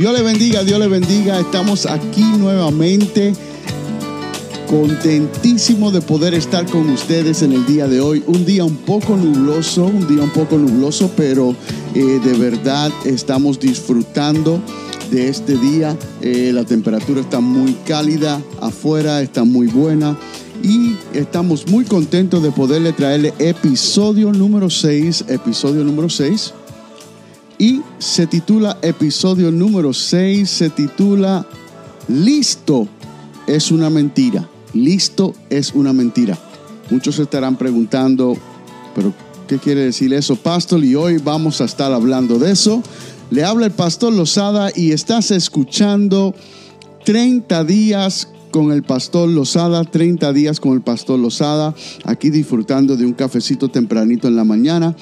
Dios le bendiga, Dios le bendiga. Estamos aquí nuevamente. Contentísimo de poder estar con ustedes en el día de hoy. Un día un poco nubloso, un día un poco nubloso, pero eh, de verdad estamos disfrutando de este día. Eh, la temperatura está muy cálida afuera, está muy buena y estamos muy contentos de poderle traerle episodio número 6, episodio número 6. Y se titula episodio número 6, se titula Listo es una mentira. Listo es una mentira. Muchos estarán preguntando, pero ¿qué quiere decir eso, pastor? Y hoy vamos a estar hablando de eso. Le habla el pastor Lozada y estás escuchando 30 días con el pastor Lozada, 30 días con el pastor Lozada, aquí disfrutando de un cafecito tempranito en la mañana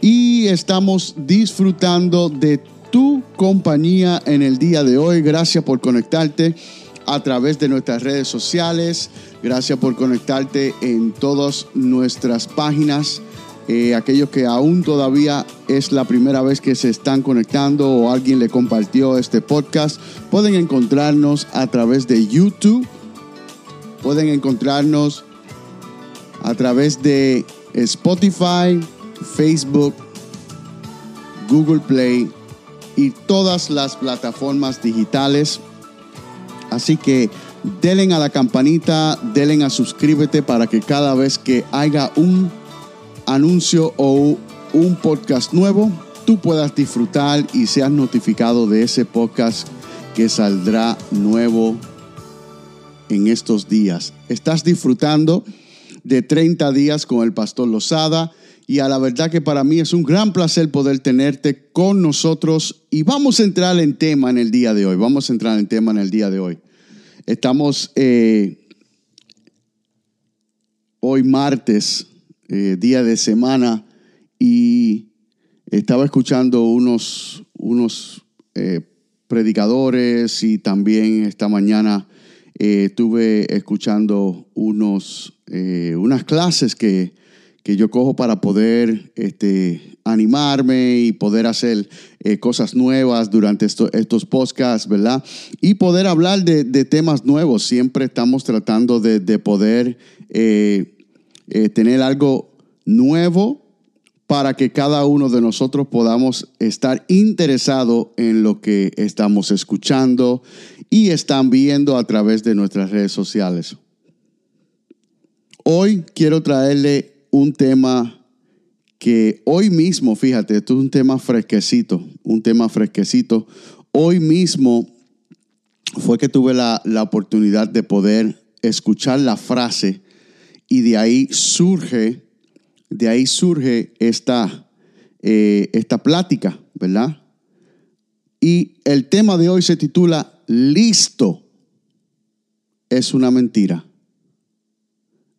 y estamos disfrutando de tu compañía en el día de hoy. Gracias por conectarte a través de nuestras redes sociales. Gracias por conectarte en todas nuestras páginas. Eh, aquellos que aún todavía es la primera vez que se están conectando o alguien le compartió este podcast, pueden encontrarnos a través de YouTube, pueden encontrarnos a través de Spotify, Facebook, Google Play y todas las plataformas digitales. Así que denle a la campanita, denle a suscríbete para que cada vez que haya un anuncio o un podcast nuevo, tú puedas disfrutar y seas notificado de ese podcast que saldrá nuevo en estos días. Estás disfrutando de 30 días con el pastor Lozada y a la verdad que para mí es un gran placer poder tenerte con nosotros y vamos a entrar en tema en el día de hoy. Vamos a entrar en tema en el día de hoy. Estamos eh, hoy martes eh, día de semana y estaba escuchando unos, unos eh, predicadores y también esta mañana estuve escuchando unos, unas clases que, que, yo cojo para poder este, animarme y poder hacer cosas nuevas durante estos podcasts, ¿verdad? Y poder hablar de, temas nuevos. Siempre estamos tratando de, de poder eh, tener algo nuevo para que cada uno de nosotros podamos estar interesado en lo que estamos escuchando y están viendo a través de nuestras redes sociales. Hoy quiero traerle un tema que hoy mismo, fíjate, esto es un tema fresquecito, un tema fresquecito. Hoy mismo fue que tuve la, la oportunidad de poder escuchar la frase y de ahí surge, de ahí surge esta, eh, esta plática, ¿verdad? Y el tema de hoy se titula Listo es una mentira.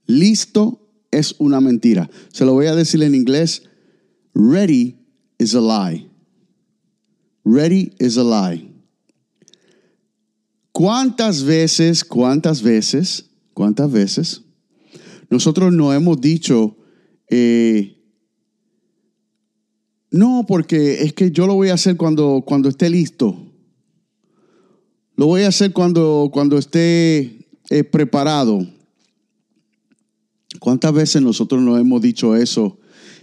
Listo es una mentira. Se lo voy a decir en inglés. Ready is a lie. Ready is a lie. ¿Cuántas veces, cuántas veces, cuántas veces nosotros no hemos dicho, eh, no, porque es que yo lo voy a hacer cuando, cuando esté listo. Lo voy a hacer cuando, cuando esté eh, preparado. ¿Cuántas veces nosotros no hemos dicho eso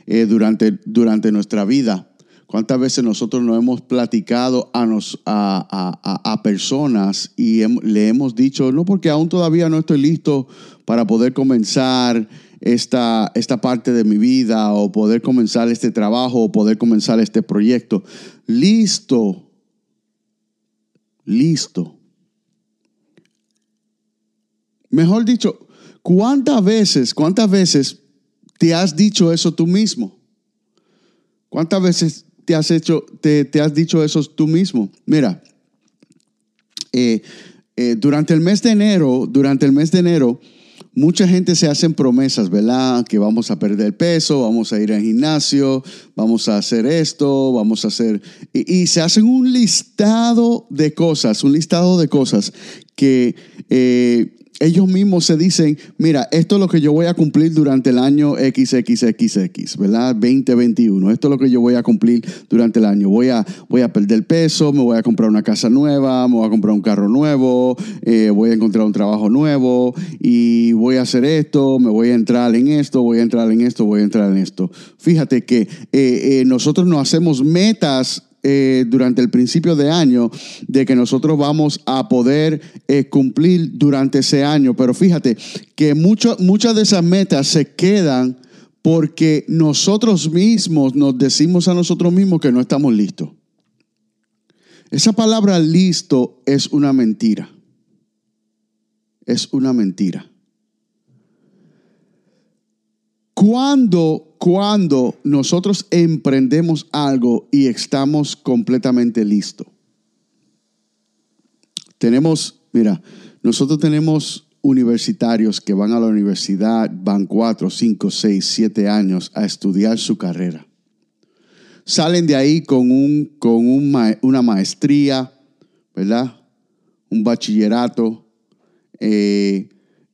eh, durante, durante nuestra vida? ¿Cuántas veces nosotros nos hemos platicado a, nos, a, personas y le hemos dicho, no, porque aún todavía no estoy listo para poder comenzar esta, esta parte de mi vida o poder comenzar este trabajo o poder comenzar este proyecto? Listo, listo. Mejor dicho, ¿cuántas veces, cuántas veces te has dicho eso tú mismo? ¿Cuántas veces te has hecho, te, has dicho eso tú mismo. Mira, eh, eh, durante el mes de enero, durante el mes de enero, mucha gente se hacen promesas, ¿verdad? Que vamos a perder peso, vamos a ir al gimnasio, vamos a hacer esto, vamos a hacer... Y, se hacen un listado de cosas, un listado de cosas que, eh, ellos mismos se dicen, mira, esto es lo que yo voy a cumplir durante el año XXXX, ¿verdad? 2021. Esto es lo que yo voy a cumplir durante el año. Voy a, voy a perder peso, me voy a comprar una casa nueva, me voy a comprar un carro nuevo, eh, voy a encontrar un trabajo nuevo y voy a hacer esto, me voy a entrar en esto, voy a entrar en esto, voy a entrar en esto. Fíjate que eh, eh, nosotros no hacemos metas eh, durante el principio de año de que nosotros vamos a poder eh, cumplir durante ese año. Pero fíjate que muchas de esas metas se quedan porque nosotros mismos nos decimos a nosotros mismos que no estamos listos. Esa palabra listo es una mentira. Es una mentira. Cuando, cuando nosotros emprendemos algo y estamos completamente listos. Tenemos, mira, nosotros tenemos universitarios que van a la universidad, van cuatro, cinco, seis, siete años a estudiar su carrera. Salen de ahí con, un, con una maestría, ¿verdad? Un bachillerato. Eh,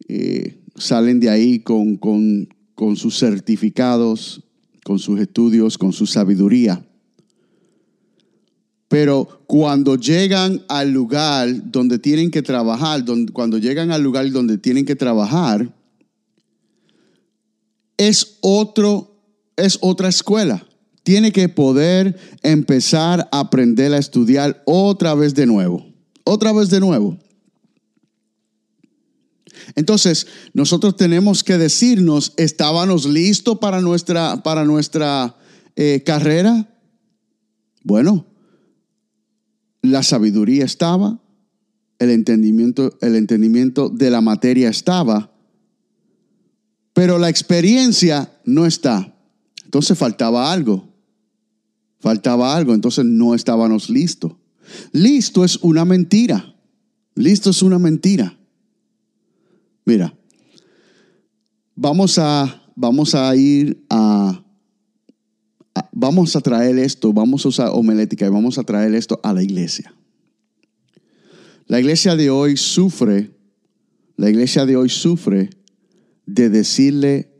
eh, salen de ahí con, con, con sus certificados, con sus estudios, con su sabiduría. Pero cuando llegan al lugar donde tienen que trabajar, cuando llegan al lugar donde tienen que trabajar, es otro, es otra escuela. Tiene que poder empezar a aprender a estudiar otra vez de nuevo. Otra vez de nuevo. Entonces, nosotros tenemos que decirnos, ¿estábamos listos para nuestra, para nuestra eh, carrera? Bueno, la sabiduría estaba, el entendimiento, el entendimiento de la materia estaba, pero la experiencia no está. Entonces faltaba algo. Faltaba algo, entonces no estábamos listos. Listo es una mentira. Listo es una mentira. Mira, vamos a, vamos a ir a, vamos a traer esto, vamos a usar homilética y vamos a traer esto a la iglesia. La iglesia de hoy sufre, la iglesia de hoy sufre de decirle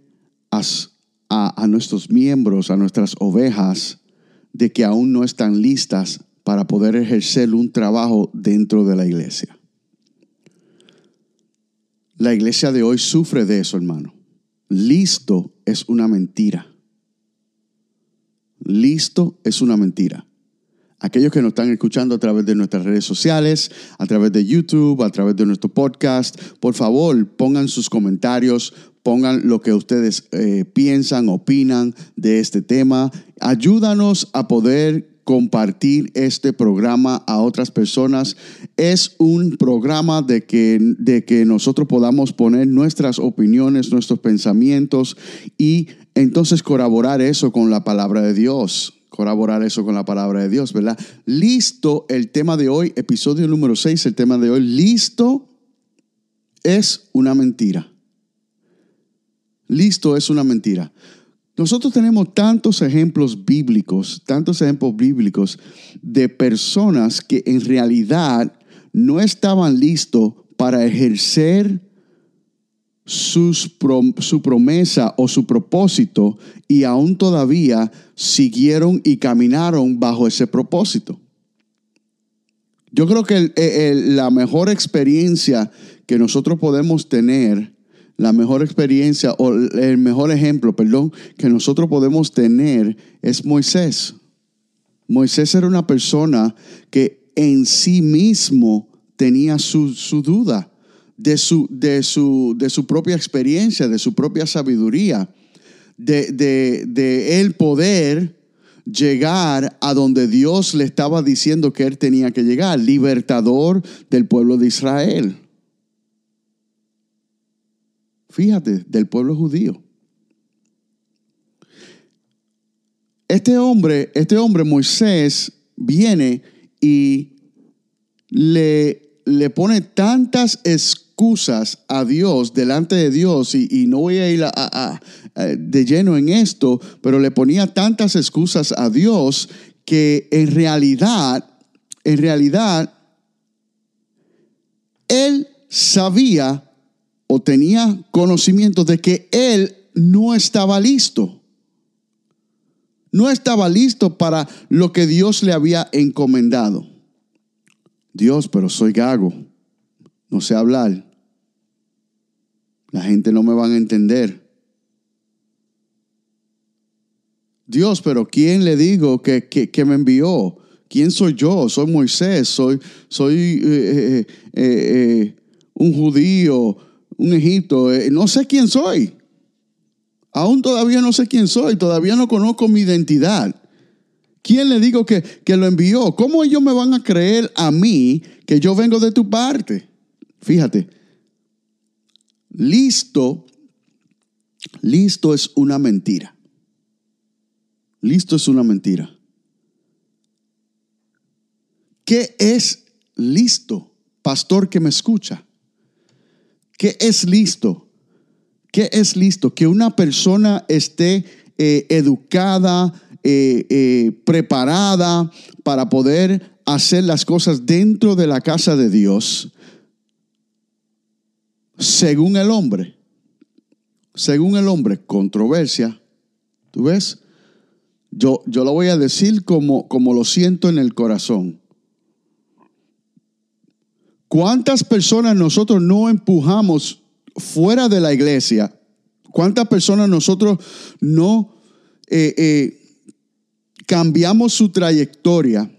a, a, nuestros miembros, a nuestras ovejas, de que aún no están listas para poder ejercer un trabajo dentro de la iglesia. La iglesia de hoy sufre de eso, hermano. Listo es una mentira. Listo es una mentira. Aquellos que nos están escuchando a través de nuestras redes sociales, a través de YouTube, a través de nuestro podcast, por favor pongan sus comentarios, pongan lo que ustedes eh, piensan, opinan de este tema. Ayúdanos a poder compartir este programa a otras personas. Es un programa de que, de que nosotros podamos poner nuestras opiniones, nuestros pensamientos y entonces colaborar eso con la palabra de Dios. Colaborar eso con la palabra de Dios, ¿verdad? Listo el tema de hoy, episodio número 6, el tema de hoy, listo es una mentira. Listo es una mentira. Nosotros tenemos tantos ejemplos bíblicos, tantos ejemplos bíblicos de personas que en realidad no estaban listos para ejercer su promesa o su propósito y aún todavía siguieron y caminaron bajo ese propósito. Yo creo que la mejor experiencia que nosotros podemos tener la mejor experiencia o el mejor ejemplo, perdón, que nosotros podemos tener es Moisés. Moisés era una persona que en sí mismo tenía su, duda de su, de, su, de su, propia experiencia, de su propia sabiduría, de, de, de él poder llegar a donde Dios le estaba diciendo que él tenía que llegar, libertador del pueblo de Israel fíjate, del pueblo judío. Este hombre, este hombre Moisés, viene y le, le pone tantas excusas a Dios delante de Dios, y, no voy a ir de lleno en esto, pero le ponía tantas excusas a Dios que en realidad, en realidad, él sabía o tenía conocimiento de que él no estaba listo. No estaba listo para lo que Dios le había encomendado. Dios, pero soy gago, no sé hablar. La gente no me van a entender. Dios, pero ¿quién le digo que, me envió? ¿Quién soy yo? Soy Moisés, soy, soy eh, eh, eh, un judío, un Egipto, no sé quién soy. Aún todavía no sé quién soy, todavía no conozco mi identidad. ¿Quién le digo que, que lo envió? ¿Cómo ellos me van a creer a mí que yo vengo de tu parte? Fíjate, listo, listo es una mentira. Listo es una mentira. ¿Qué es listo, pastor que me escucha? ¿Qué es listo? ¿Qué es listo? Que una persona esté eh, educada, eh, eh, preparada para poder hacer las cosas dentro de la casa de Dios, según el hombre. Según el hombre, controversia. ¿Tú ves? Yo, yo lo voy a decir como, como lo siento en el corazón. ¿Cuántas personas nosotros no empujamos fuera de la iglesia? ¿Cuántas personas nosotros no eh, eh, cambiamos su trayectoria?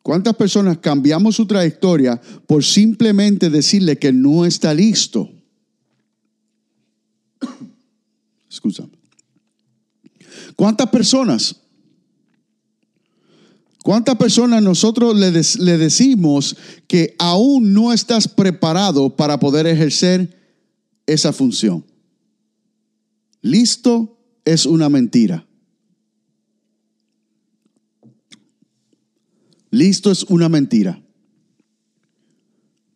¿Cuántas personas cambiamos su trayectoria por simplemente decirle que no está listo? ¿Cuántas personas? ¿Cuántas personas nosotros le, decimos que aún no estás preparado para poder ejercer esa función? Listo es una mentira. Listo es una mentira.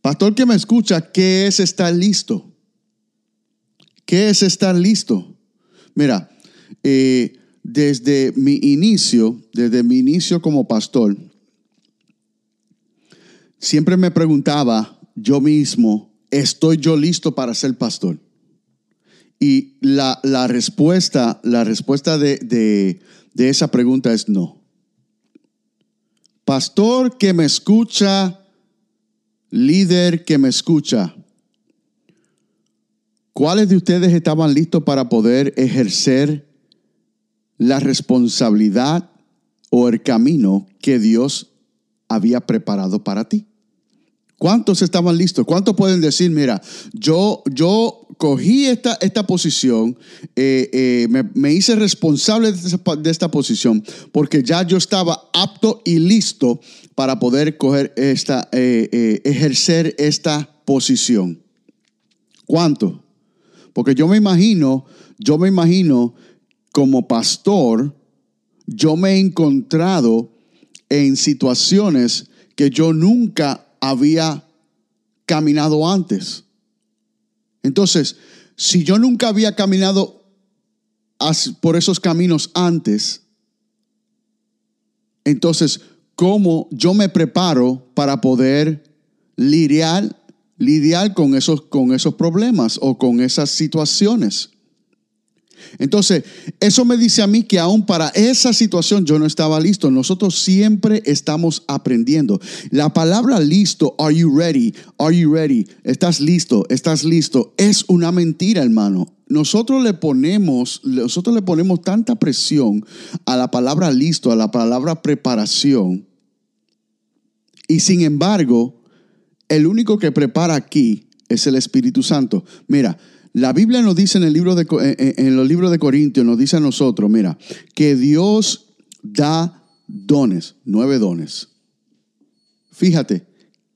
Pastor que me escucha, ¿qué es estar listo? ¿Qué es estar listo? Mira, eh, desde mi inicio, desde mi inicio como pastor, siempre me preguntaba yo mismo, ¿estoy yo listo para ser pastor? Y la, respuesta, la respuesta de, de esa pregunta es no. Pastor que me escucha, líder que me escucha, ¿cuáles de ustedes estaban listos para poder ejercer la responsabilidad o el camino que Dios había preparado para ti. ¿Cuántos estaban listos? ¿Cuántos pueden decir, mira, yo, yo cogí esta, esta posición, eh, eh, me, hice responsable de esta, posición porque ya yo estaba apto y listo para poder coger esta, eh, ejercer esta posición? ¿Cuánto? Porque yo me imagino, yo me imagino como pastor, yo me he encontrado en situaciones que yo nunca había caminado antes. Entonces, si yo nunca había caminado por esos caminos antes, entonces, ¿cómo yo me preparo para poder lidiar, lidiar con, esos, con esos problemas o con esas situaciones? Entonces, eso me dice a mí que aún para esa situación yo no estaba listo. Nosotros siempre estamos aprendiendo. La palabra listo, are you ready? Are you ready? ¿Estás listo? ¿Estás listo? Es una mentira, hermano. Nosotros le ponemos, nosotros le ponemos tanta presión a la palabra listo, a la palabra preparación. Y sin embargo, el único que prepara aquí es el Espíritu Santo. Mira, la Biblia nos dice en, el libro de, los libros de Corintios, nos dice a nosotros, mira, que Dios da dones, nueve dones. Fíjate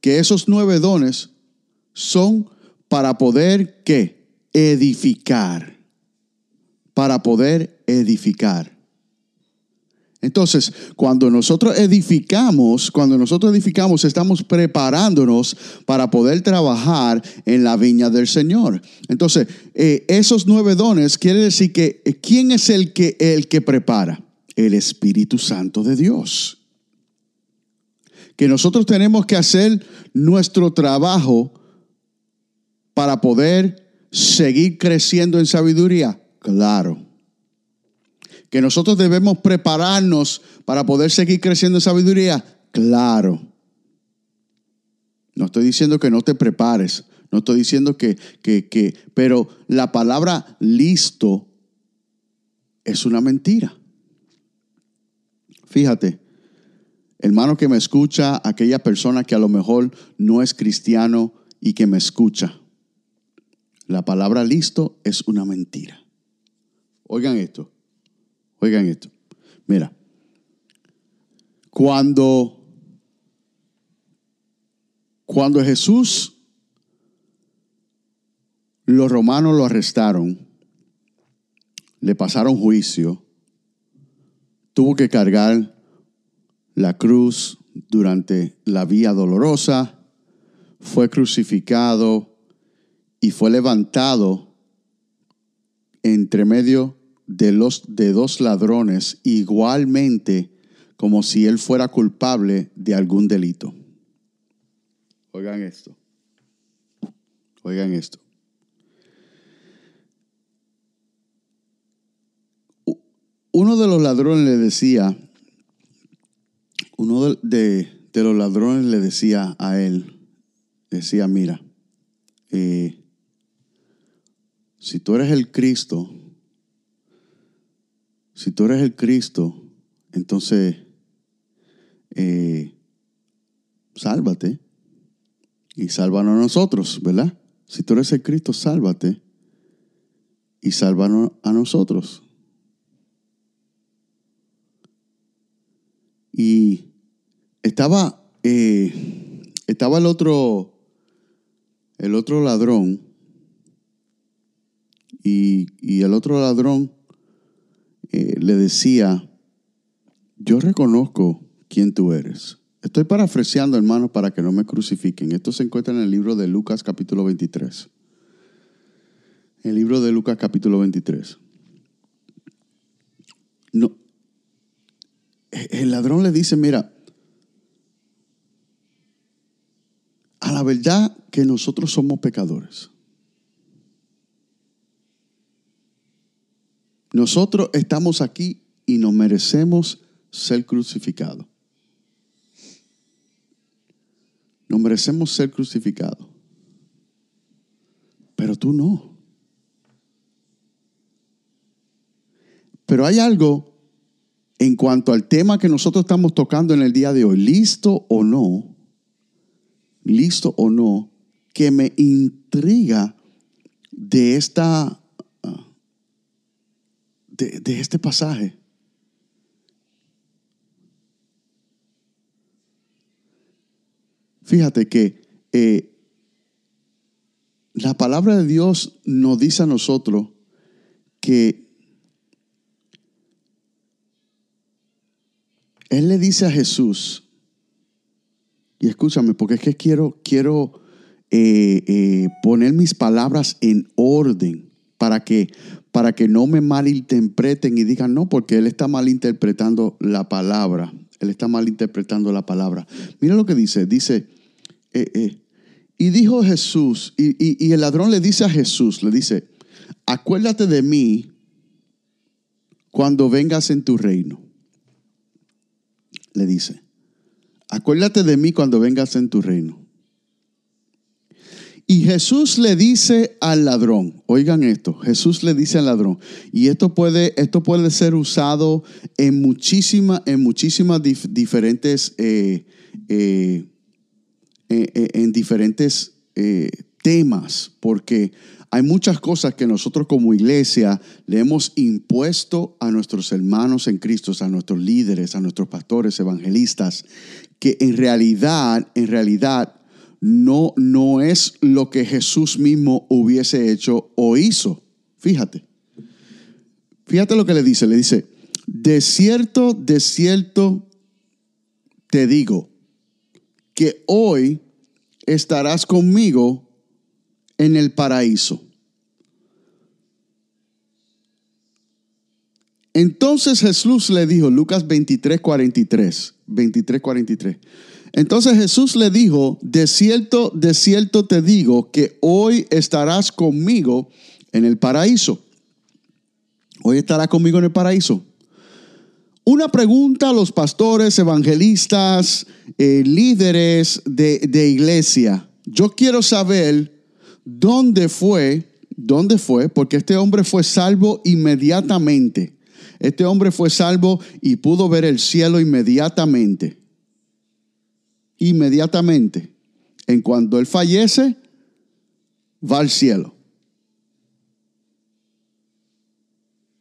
que esos nueve dones son para poder, ¿qué? Edificar. Para poder edificar. Entonces, cuando nosotros edificamos, cuando nosotros edificamos, estamos preparándonos para poder trabajar en la viña del Señor. Entonces, eh, esos nueve dones quiere decir que eh, ¿quién es el que, el que prepara? El Espíritu Santo de Dios. Que nosotros tenemos que hacer nuestro trabajo para poder seguir creciendo en sabiduría? Claro. Que nosotros debemos prepararnos para poder seguir creciendo en sabiduría? Claro. No estoy diciendo que no te prepares, no estoy diciendo que, que, que, pero la palabra listo es una mentira. Fíjate, hermano que me escucha, aquella persona que a lo mejor no es cristiano y que me escucha. La palabra listo es una mentira. Oigan esto, oigan esto. Mira, cuando, cuando Jesús, los romanos lo arrestaron, le pasaron juicio, tuvo que cargar la cruz durante la vía dolorosa, fue crucificado y fue levantado entre medio de, los, de dos ladrones igualmente como si él fuera culpable de algún delito. Oigan esto. Oigan esto. Uno de los ladrones le decía, uno de, los ladrones le decía a él, decía, mira, eh, si tú eres el Cristo, si tú eres el Cristo, entonces eh, sálvate y sálvanos a nosotros, ¿verdad? Si tú eres el Cristo, sálvate y sálvanos a nosotros. Y estaba, eh, estaba el otro, el otro ladrón, y, el otro ladrón eh, le decía, yo reconozco quién tú eres. Estoy parafraseando, hermanos, para que no me crucifiquen. Esto se encuentra en el libro de Lucas capítulo 23. El libro de Lucas capítulo 23. No, el ladrón le dice, mira, a la verdad que nosotros somos pecadores. Nosotros estamos aquí y nos merecemos ser crucificados. Nos merecemos ser crucificados. Pero tú no. Pero hay algo en cuanto al tema que nosotros estamos tocando en el día de hoy, listo o no, listo o no, que me intriga de esta de, este pasaje. Fíjate que eh, la palabra de Dios nos dice a nosotros que Él le dice a Jesús, y escúchame, porque es que quiero, quiero eh, eh, poner mis palabras en orden para que, para que no me malinterpreten y digan, no, porque Él está malinterpretando la palabra. Él está malinterpretando la palabra. Mira lo que dice, dice, eh, y dijo Jesús, y el ladrón le dice a Jesús, le dice, acuérdate de mí cuando vengas en tu reino le dice, acuérdate de mí cuando vengas en tu reino. Y Jesús le dice al ladrón, oigan esto, Jesús le dice al ladrón, y esto puede, esto puede ser usado en, muchísimas en muchísimas diferentes, eh, eh, eh, en diferentes temas, porque hay muchas cosas que nosotros como iglesia le hemos impuesto a nuestros hermanos en Cristo, a nuestros líderes, a nuestros pastores, evangelistas, que en realidad, en realidad no, no es lo que Jesús mismo hubiese hecho o hizo. Fíjate. Fíjate lo que le dice. Le dice, de cierto, de cierto te digo que hoy estarás conmigo en el paraíso. Entonces Jesús le dijo, Lucas 23, 43, 23, 43. Entonces Jesús le dijo, de cierto, de cierto te digo que hoy estarás conmigo en el paraíso. Hoy estarás conmigo en el paraíso. Una pregunta a los pastores, evangelistas, eh, líderes de, de iglesia. Yo quiero saber dónde fue, dónde fue, porque este hombre fue salvo inmediatamente. Este hombre fue salvo y pudo ver el cielo inmediatamente inmediatamente. En cuanto él fallece, va al cielo.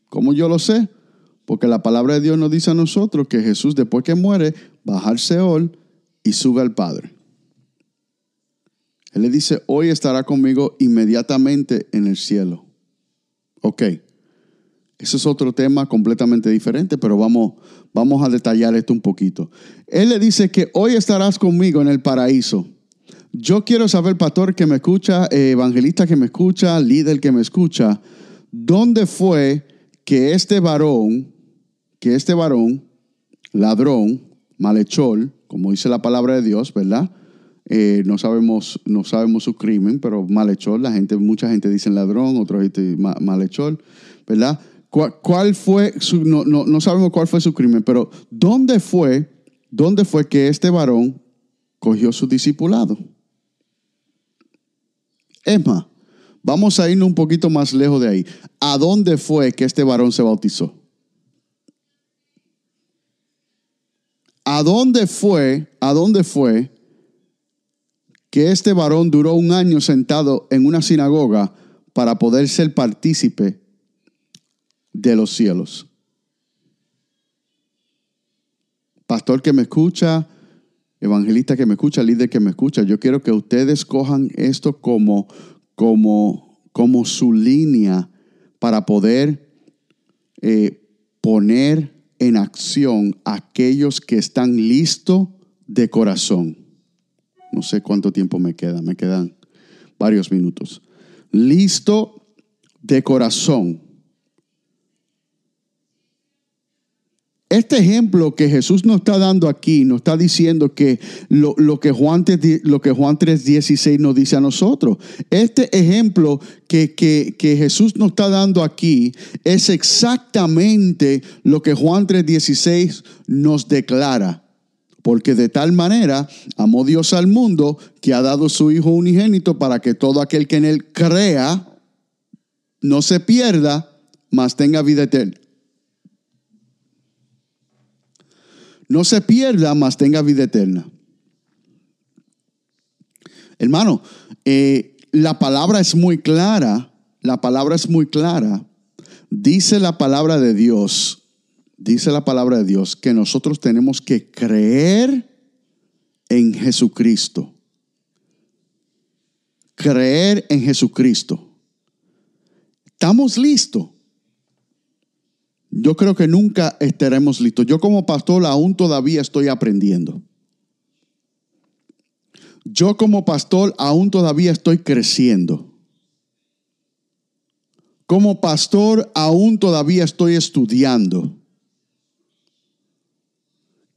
¿Cómo yo lo sé? Porque la palabra de Dios nos dice a nosotros que Jesús después que muere, baja al Seol y sube al Padre. Él le dice, hoy estará conmigo inmediatamente en el cielo. Ok, ese es otro tema completamente diferente, pero vamos, vamos a detallar esto un poquito. Él le dice que hoy estarás conmigo en el paraíso. Yo quiero saber, pastor que me escucha, eh, evangelista que me escucha, líder que me escucha, ¿dónde fue que este varón, que este varón, ladrón, malhechor, como dice la palabra de Dios, ¿verdad? Eh, no, sabemos, no sabemos su crimen, pero malhechor, la gente, mucha gente dice ladrón, otra gente malhechor, ¿verdad? ¿Cuál, fue su, no, no, sabemos cuál fue su crimen, pero ¿dónde fue, dónde fue que este varón cogió su discipulado? Emma, vamos a irnos un poquito más lejos de ahí. ¿A dónde fue que este varón se bautizó? ¿A dónde fue, a dónde fue que este varón duró un año sentado en una sinagoga para poder ser partícipe de los cielos. Pastor que me escucha, evangelista que me escucha, líder que me escucha, yo quiero que ustedes cojan esto como, como, como su línea para poder eh, poner en acción aquellos que están listos de corazón. No sé cuánto tiempo me queda, me quedan varios minutos. Listo de corazón Este ejemplo que Jesús nos está dando aquí, nos está diciendo que lo, que Juan, lo que Juan 3.16 nos dice a nosotros. Este ejemplo que, que Jesús nos está dando aquí es exactamente lo que Juan 3.16 nos declara. Porque de tal manera amó Dios al mundo que ha dado su Hijo unigénito para que todo aquel que en él crea no se pierda, mas tenga vida eterna. No se pierda, mas tenga vida eterna. Hermano, eh, la palabra es muy clara, la palabra es muy clara. Dice la palabra de Dios, dice la palabra de Dios que nosotros tenemos que creer en Jesucristo. Creer en Jesucristo. ¿Estamos listos? Yo creo que nunca estaremos listos. Yo como pastor aún todavía estoy aprendiendo. Yo como pastor aún todavía estoy creciendo. Como pastor aún todavía estoy estudiando.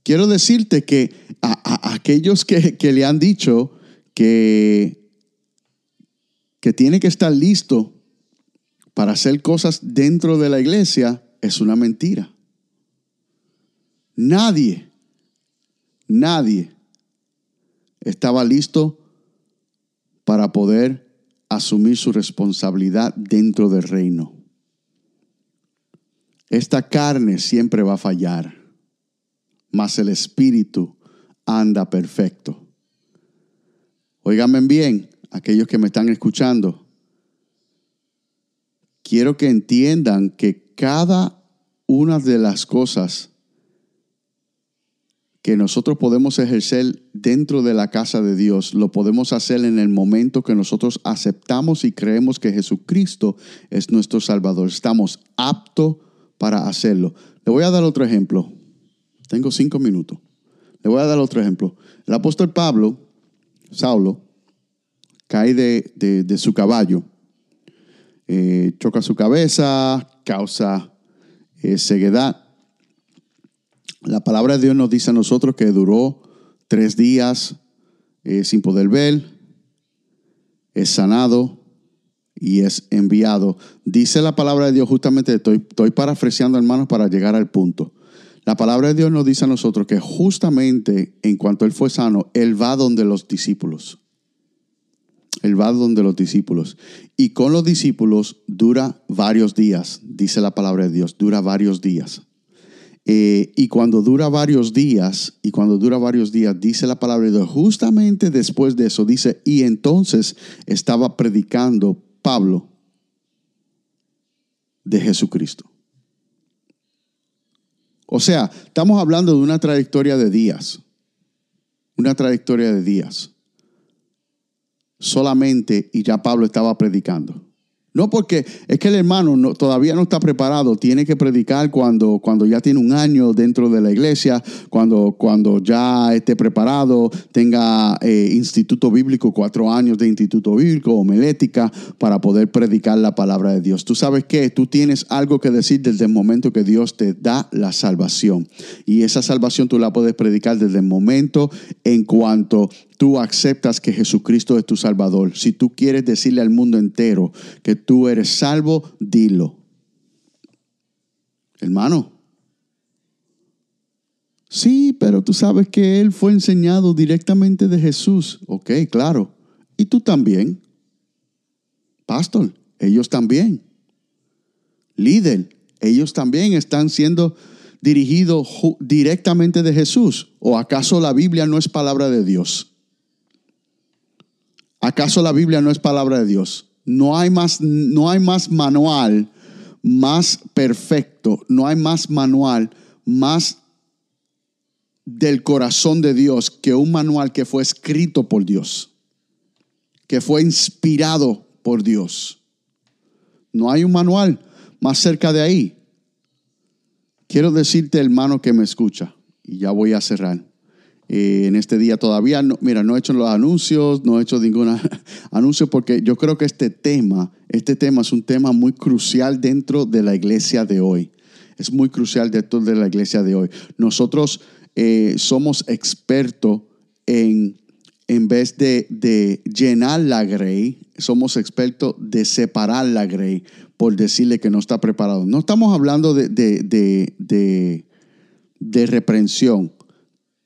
Quiero decirte que a, aquellos que, que, le han dicho que, que tiene que estar listo para hacer cosas dentro de la iglesia, es una mentira. Nadie, nadie estaba listo para poder asumir su responsabilidad dentro del reino. Esta carne siempre va a fallar, mas el espíritu anda perfecto. Óigame bien, aquellos que me están escuchando, quiero que entiendan que cada una de las cosas que nosotros podemos ejercer dentro de la casa de Dios, lo podemos hacer en el momento que nosotros aceptamos y creemos que Jesucristo es nuestro Salvador. Estamos aptos para hacerlo. Le voy a dar otro ejemplo. Tengo cinco minutos. Le voy a dar otro ejemplo. El apóstol Pablo, Saulo, cae de, su caballo, eh, choca su cabeza, causa eh, ceguedad. La palabra de Dios nos dice a nosotros que duró tres días eh, sin poder ver, es sanado y es enviado. Dice la palabra de Dios, justamente estoy, estoy parafraseando hermanos para llegar al punto. La palabra de Dios nos dice a nosotros que justamente en cuanto Él fue sano, Él va donde los discípulos. Él va donde los discípulos. Y con los discípulos dura varios días, dice la palabra de Dios, dura varios días. Eh, y cuando dura varios días, y cuando dura varios días, dice la palabra de Dios, justamente después de eso, dice, y entonces estaba predicando Pablo de Jesucristo. O sea, estamos hablando de una trayectoria de días, una trayectoria de días. Solamente y ya Pablo estaba predicando. No porque es que el hermano todavía no está preparado, tiene que predicar cuando, cuando ya tiene un año dentro de la iglesia, cuando, cuando ya esté preparado, tenga eh, instituto bíblico, cuatro años de instituto bíblico, homilética, para poder predicar la palabra de Dios. Tú sabes que tú tienes algo que decir desde el momento que Dios te da la salvación. Y esa salvación tú la puedes predicar desde el momento en cuanto tú aceptas que Jesucristo es tu Salvador, si tú quieres decirle al mundo entero que tú eres salvo, dilo. Hermano. Sí, pero tú sabes que Él fue enseñado directamente de Jesús. Ok, claro. Y tú también. Pastor, ellos también. Líder, ellos también están siendo dirigidos directamente de Jesús. ¿O acaso la Biblia no es palabra de Dios? ¿Acaso la Biblia no es palabra de Dios? No hay más, no hay más manual más perfecto, no hay más manual más del corazón de Dios que un manual que fue escrito por Dios, que fue inspirado por Dios. No hay un manual más cerca de ahí. Quiero decirte, hermano, que me escucha, y ya voy a cerrar. Eh, en este día todavía. No, mira, no he hecho los anuncios, no he hecho ningún anuncio porque yo creo que este tema, este tema es un tema muy crucial dentro de la iglesia de hoy. Es muy crucial dentro de la iglesia de hoy. Nosotros eh, somos expertos en, en vez de, llenar la grey, somos expertos de separar la grey por decirle que no está preparado. No estamos hablando de, de, de reprensión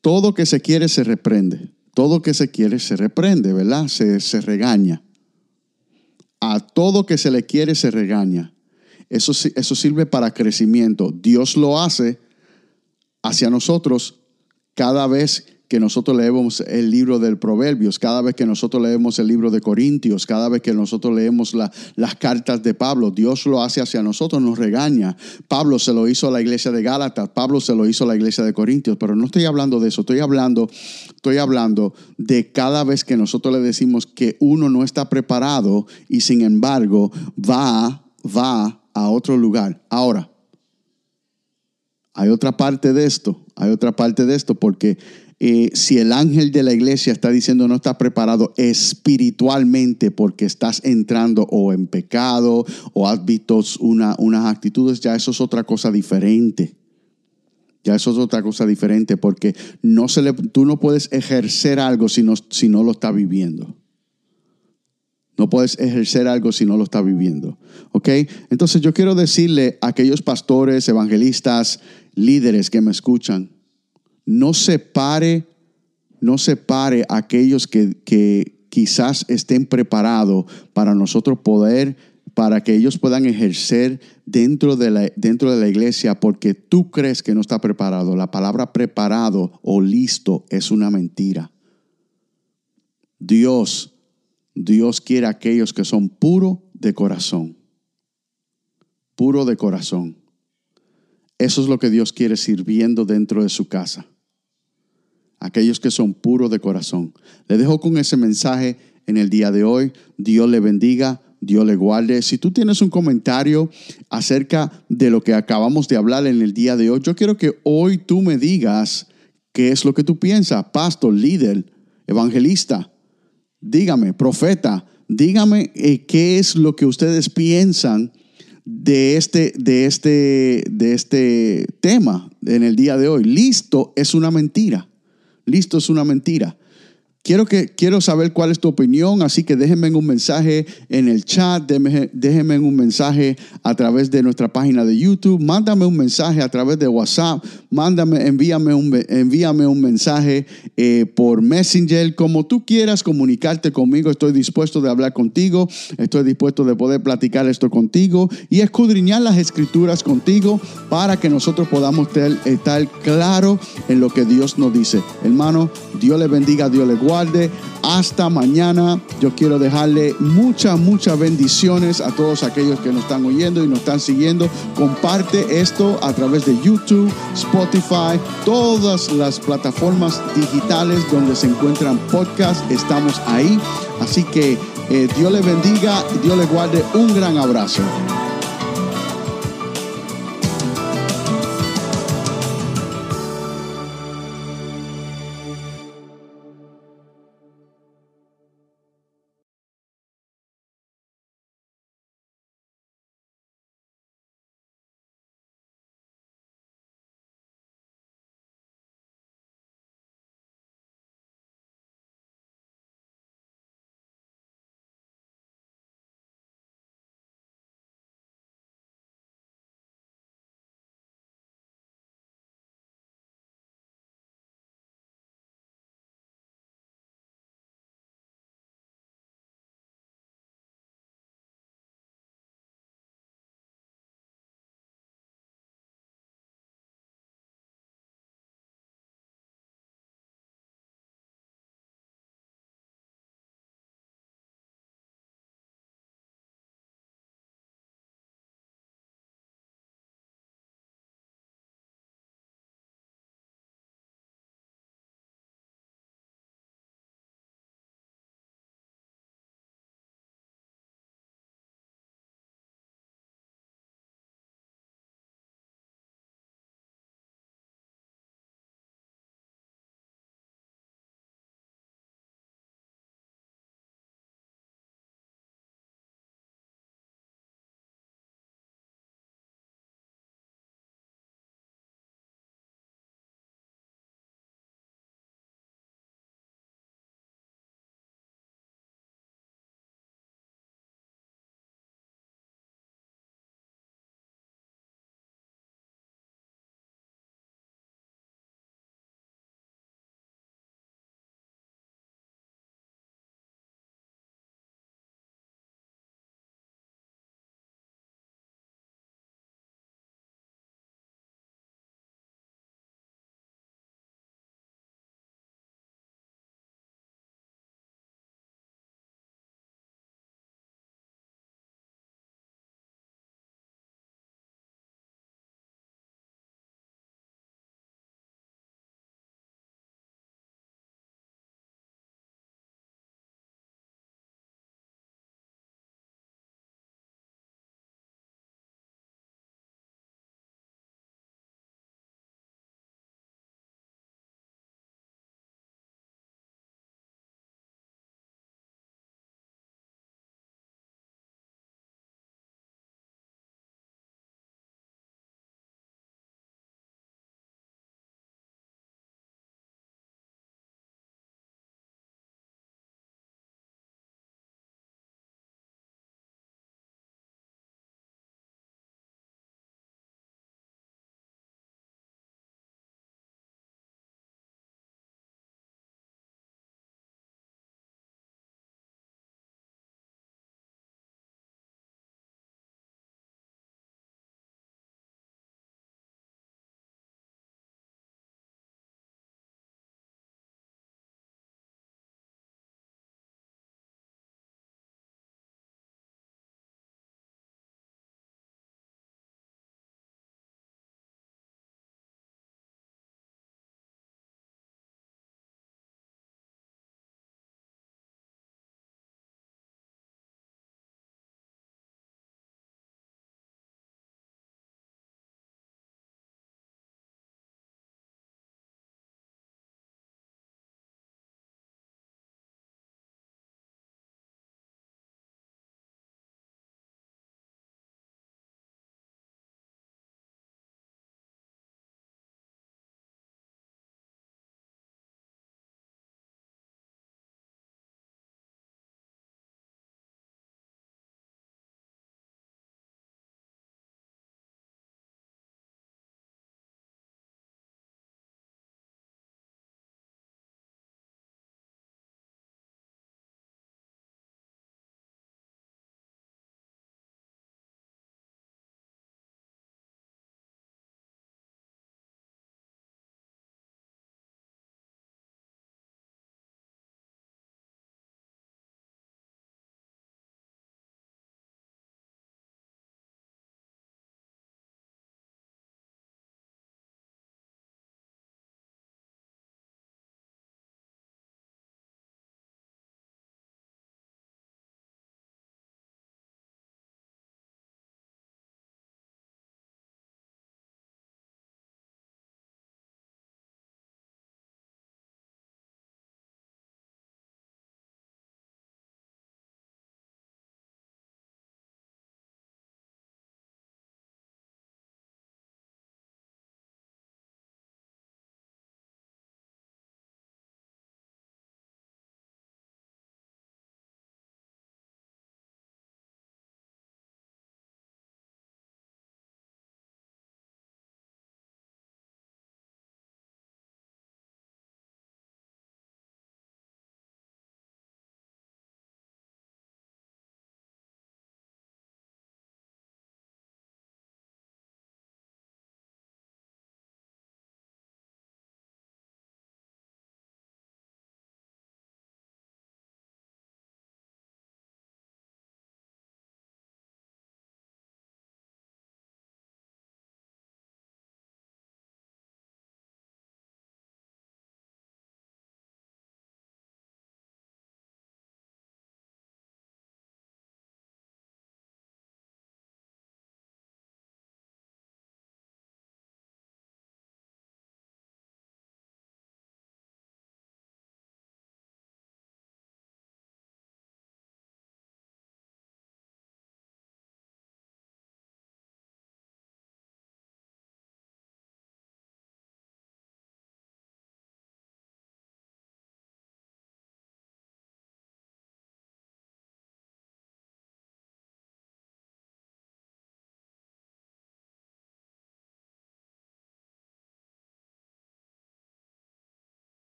todo que se quiere se reprende. Todo que se quiere se reprende, ¿verdad? Se, se regaña. A todo que se le quiere se regaña. Eso, eso sirve para crecimiento. Dios lo hace hacia nosotros cada vez que nosotros leemos el libro del Proverbios, cada vez que nosotros leemos el libro de Corintios, cada vez que nosotros leemos las cartas de Pablo, Dios lo hace hacia nosotros, nos regaña. Pablo se lo hizo a la iglesia de Gálatas, Pablo se lo hizo a la iglesia de Corintios, pero no estoy hablando de eso, estoy hablando, estoy hablando de cada vez que nosotros le decimos que uno no está preparado y sin embargo va, va a otro lugar. Ahora, hay otra parte de esto, hay otra parte de esto, porque si el ángel de la iglesia está diciendo no está preparado espiritualmente porque estás entrando o en pecado o has visto una, unas actitudes, ya eso es otra cosa diferente. Ya eso es otra cosa diferente porque no se le, tú no puedes ejercer algo si no, si no lo estás viviendo. No puedes ejercer algo si no lo estás viviendo. ¿Ok? Entonces yo quiero decirle a aquellos pastores, evangelistas, líderes que me escuchan, no separe, no separe a aquellos que, quizás estén preparados para nosotros poder, para que ellos puedan ejercer dentro de, la, iglesia, porque tú crees que no está preparado. La palabra preparado o listo es una mentira. Dios, Dios quiere a aquellos que son puros de corazón. Puro de corazón. Eso es lo que Dios quiere sirviendo dentro de su casa aquellos que son puros de corazón. Le dejo con ese mensaje en el día de hoy. Dios le bendiga. Dios le guarde. Si tú tienes un comentario acerca de lo que acabamos de hablar en el día de hoy, yo quiero que hoy tú me digas qué es lo que tú piensas, pastor, líder, evangelista. Dígame, profeta, dígame eh, qué es lo que ustedes piensan de este, de, este, de este tema en el día de hoy. Listo, es una mentira. Listo, es una mentira. Quiero, que, quiero saber cuál es tu opinión, así que déjenme un mensaje en el chat, déjenme, déjenme un mensaje a través de nuestra página de YouTube, mándame un mensaje a través de WhatsApp, mándame, envíame un, envíame un mensaje eh, por Messenger, como tú quieras comunicarte conmigo, estoy dispuesto de hablar contigo, estoy dispuesto de poder platicar esto contigo y escudriñar las escrituras contigo para que nosotros podamos estar claro en lo que Dios nos dice. Hermano, Dios le bendiga, Dios le guarde guarde. Hasta mañana. Yo quiero dejarle muchas, muchas bendiciones a todos aquellos que nos están oyendo y nos están siguiendo. Comparte esto a través de YouTube, Spotify, todas las plataformas digitales donde se encuentran podcasts. Estamos ahí. Así que eh, Dios le bendiga, Dios le guarde. Un gran abrazo.